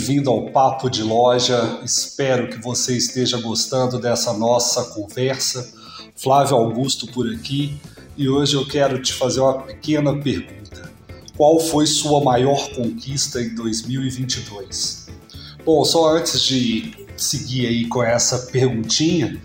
bem-vindo ao Papo de Loja. Espero que você esteja gostando dessa nossa conversa. Flávio Augusto por aqui e hoje eu quero te fazer uma pequena pergunta. Qual foi sua maior conquista em 2022? Bom, só antes de seguir aí com essa perguntinha,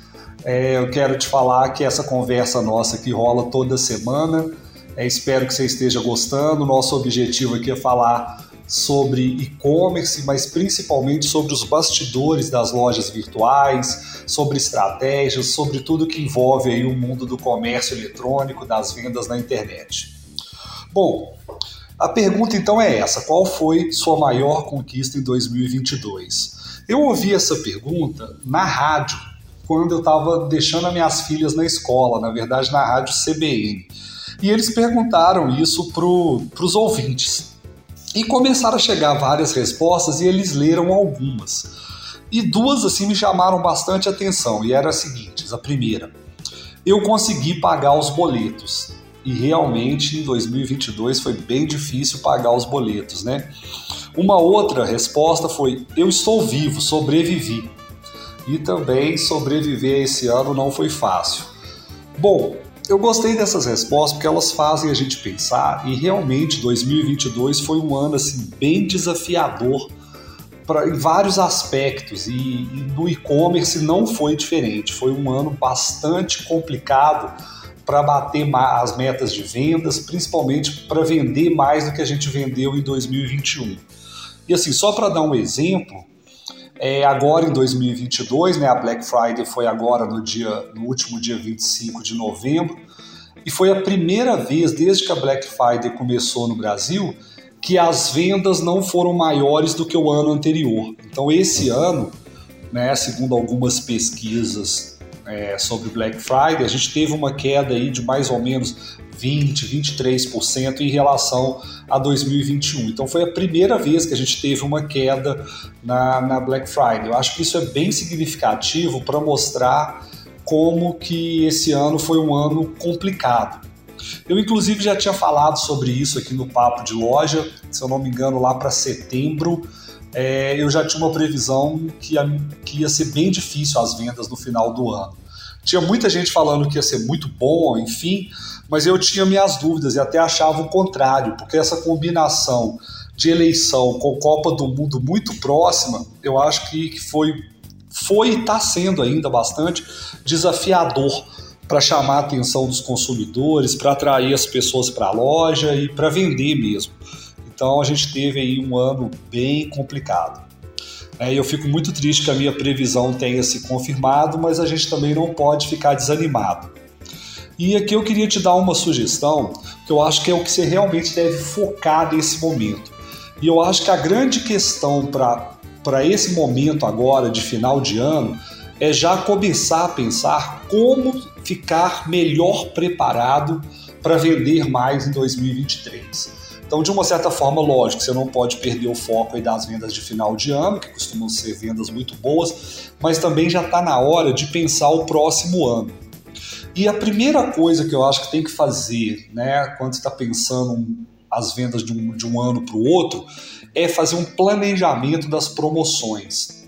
é, eu quero te falar que essa conversa nossa aqui rola toda semana. É, espero que você esteja gostando. Nosso objetivo aqui é falar sobre e-commerce, mas principalmente sobre os bastidores das lojas virtuais, sobre estratégias, sobre tudo que envolve aí o mundo do comércio eletrônico, das vendas na internet. Bom, a pergunta então é essa: qual foi sua maior conquista em 2022? Eu ouvi essa pergunta na rádio quando eu estava deixando as minhas filhas na escola, na verdade na rádio CBN. E eles perguntaram isso para os ouvintes. E começaram a chegar várias respostas e eles leram algumas. E duas assim me chamaram bastante atenção e eram as seguintes. A primeira, eu consegui pagar os boletos. E realmente em 2022 foi bem difícil pagar os boletos, né? Uma outra resposta foi: eu estou vivo, sobrevivi. E também sobreviver esse ano não foi fácil. Bom, eu gostei dessas respostas porque elas fazem a gente pensar e realmente 2022 foi um ano assim bem desafiador pra, em vários aspectos e, e no e-commerce não foi diferente. Foi um ano bastante complicado para bater as metas de vendas, principalmente para vender mais do que a gente vendeu em 2021. E assim, só para dar um exemplo, é, agora em 2022, né, a Black Friday foi agora no dia, no último dia 25 de novembro, e foi a primeira vez desde que a Black Friday começou no Brasil que as vendas não foram maiores do que o ano anterior. Então esse ano, né, segundo algumas pesquisas é, sobre Black Friday, a gente teve uma queda aí de mais ou menos 20, 23% em relação a 2021. Então foi a primeira vez que a gente teve uma queda na, na Black Friday. Eu acho que isso é bem significativo para mostrar como que esse ano foi um ano complicado. Eu, inclusive, já tinha falado sobre isso aqui no Papo de Loja, se eu não me engano, lá para setembro. É, eu já tinha uma previsão que ia, que ia ser bem difícil as vendas no final do ano. Tinha muita gente falando que ia ser muito bom, enfim, mas eu tinha minhas dúvidas e até achava o contrário, porque essa combinação de eleição com Copa do Mundo muito próxima, eu acho que foi, foi e está sendo ainda bastante desafiador para chamar a atenção dos consumidores, para atrair as pessoas para a loja e para vender mesmo. Então a gente teve aí um ano bem complicado. É, eu fico muito triste que a minha previsão tenha se confirmado, mas a gente também não pode ficar desanimado. E aqui eu queria te dar uma sugestão que eu acho que é o que você realmente deve focar nesse momento. E eu acho que a grande questão para esse momento agora de final de ano é já começar a pensar como ficar melhor preparado para vender mais em 2023. Então, de uma certa forma, lógico, você não pode perder o foco aí das vendas de final de ano, que costumam ser vendas muito boas, mas também já está na hora de pensar o próximo ano. E a primeira coisa que eu acho que tem que fazer, né, quando está pensando as vendas de um, de um ano para o outro, é fazer um planejamento das promoções.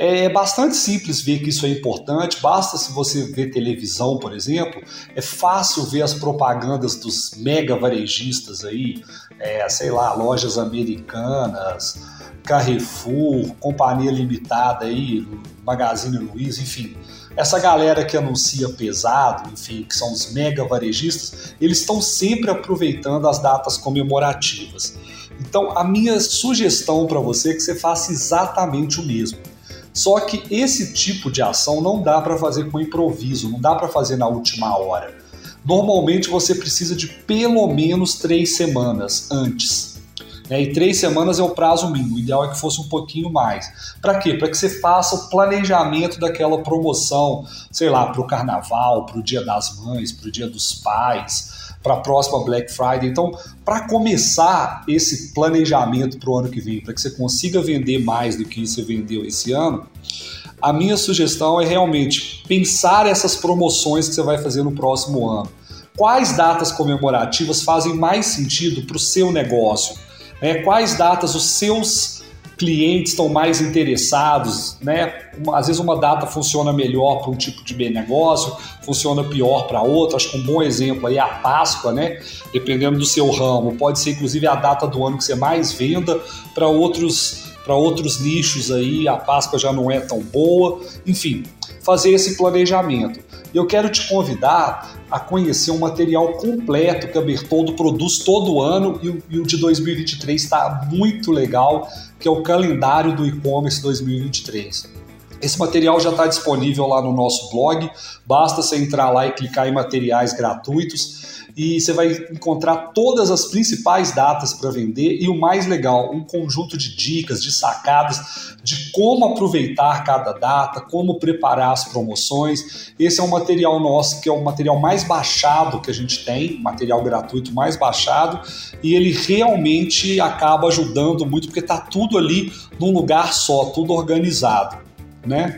É bastante simples ver que isso é importante, basta se você ver televisão, por exemplo, é fácil ver as propagandas dos mega varejistas aí, é, sei lá, lojas americanas, Carrefour, Companhia Limitada aí, Magazine Luiza, enfim. Essa galera que anuncia pesado, enfim, que são os mega varejistas, eles estão sempre aproveitando as datas comemorativas. Então, a minha sugestão para você é que você faça exatamente o mesmo. Só que esse tipo de ação não dá para fazer com improviso, não dá para fazer na última hora. Normalmente você precisa de pelo menos três semanas antes. Né? E três semanas é o prazo mínimo, o ideal é que fosse um pouquinho mais. Para quê? Para que você faça o planejamento daquela promoção, sei lá, para o carnaval, para o dia das mães, para o dia dos pais, para a próxima Black Friday. Então, para começar esse planejamento para o ano que vem, para que você consiga vender mais do que você vendeu esse ano, a minha sugestão é realmente pensar essas promoções que você vai fazer no próximo ano. Quais datas comemorativas fazem mais sentido para o seu negócio? É, quais datas os seus clientes estão mais interessados, né? Às vezes uma data funciona melhor para um tipo de negócio, funciona pior para outro. Acho que um bom exemplo aí é a Páscoa, né? Dependendo do seu ramo, pode ser inclusive a data do ano que você mais venda para outros para outros nichos aí, a Páscoa já não é tão boa. Enfim, fazer esse planejamento. Eu quero te convidar a conhecer um material completo que a Bertoldo produz todo ano e o, de 2023 está muito legal, que é o calendário do e-commerce 2023. Esse material já está disponível lá no nosso blog, basta você entrar lá e clicar em materiais gratuitos e você vai encontrar todas as principais datas para vender e o mais legal, um conjunto de dicas, de sacadas de como aproveitar cada data, como preparar as promoções. Esse é um material nosso que é o material mais baixado que a gente tem, material gratuito mais baixado, e ele realmente acaba ajudando muito porque está tudo ali num lugar só, tudo organizado né?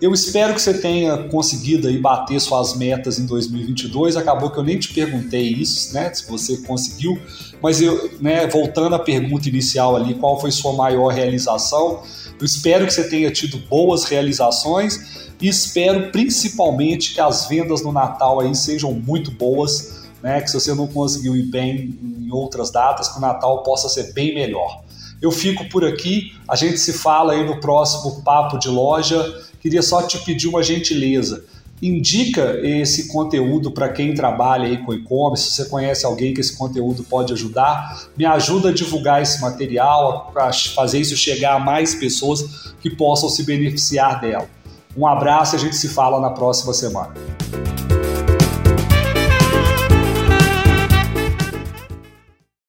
Eu espero que você tenha conseguido aí bater suas metas em 2022. Acabou que eu nem te perguntei isso, né? Se você conseguiu, mas eu, né, voltando à pergunta inicial ali, qual foi sua maior realização? Eu espero que você tenha tido boas realizações e espero principalmente que as vendas no Natal aí sejam muito boas, né? Que se você não conseguiu ir bem em outras datas, que o Natal possa ser bem melhor. Eu fico por aqui, a gente se fala aí no próximo papo de loja. Queria só te pedir uma gentileza. Indica esse conteúdo para quem trabalha aí com e-commerce. Se você conhece alguém que esse conteúdo pode ajudar, me ajuda a divulgar esse material, a fazer isso chegar a mais pessoas que possam se beneficiar dela. Um abraço e a gente se fala na próxima semana.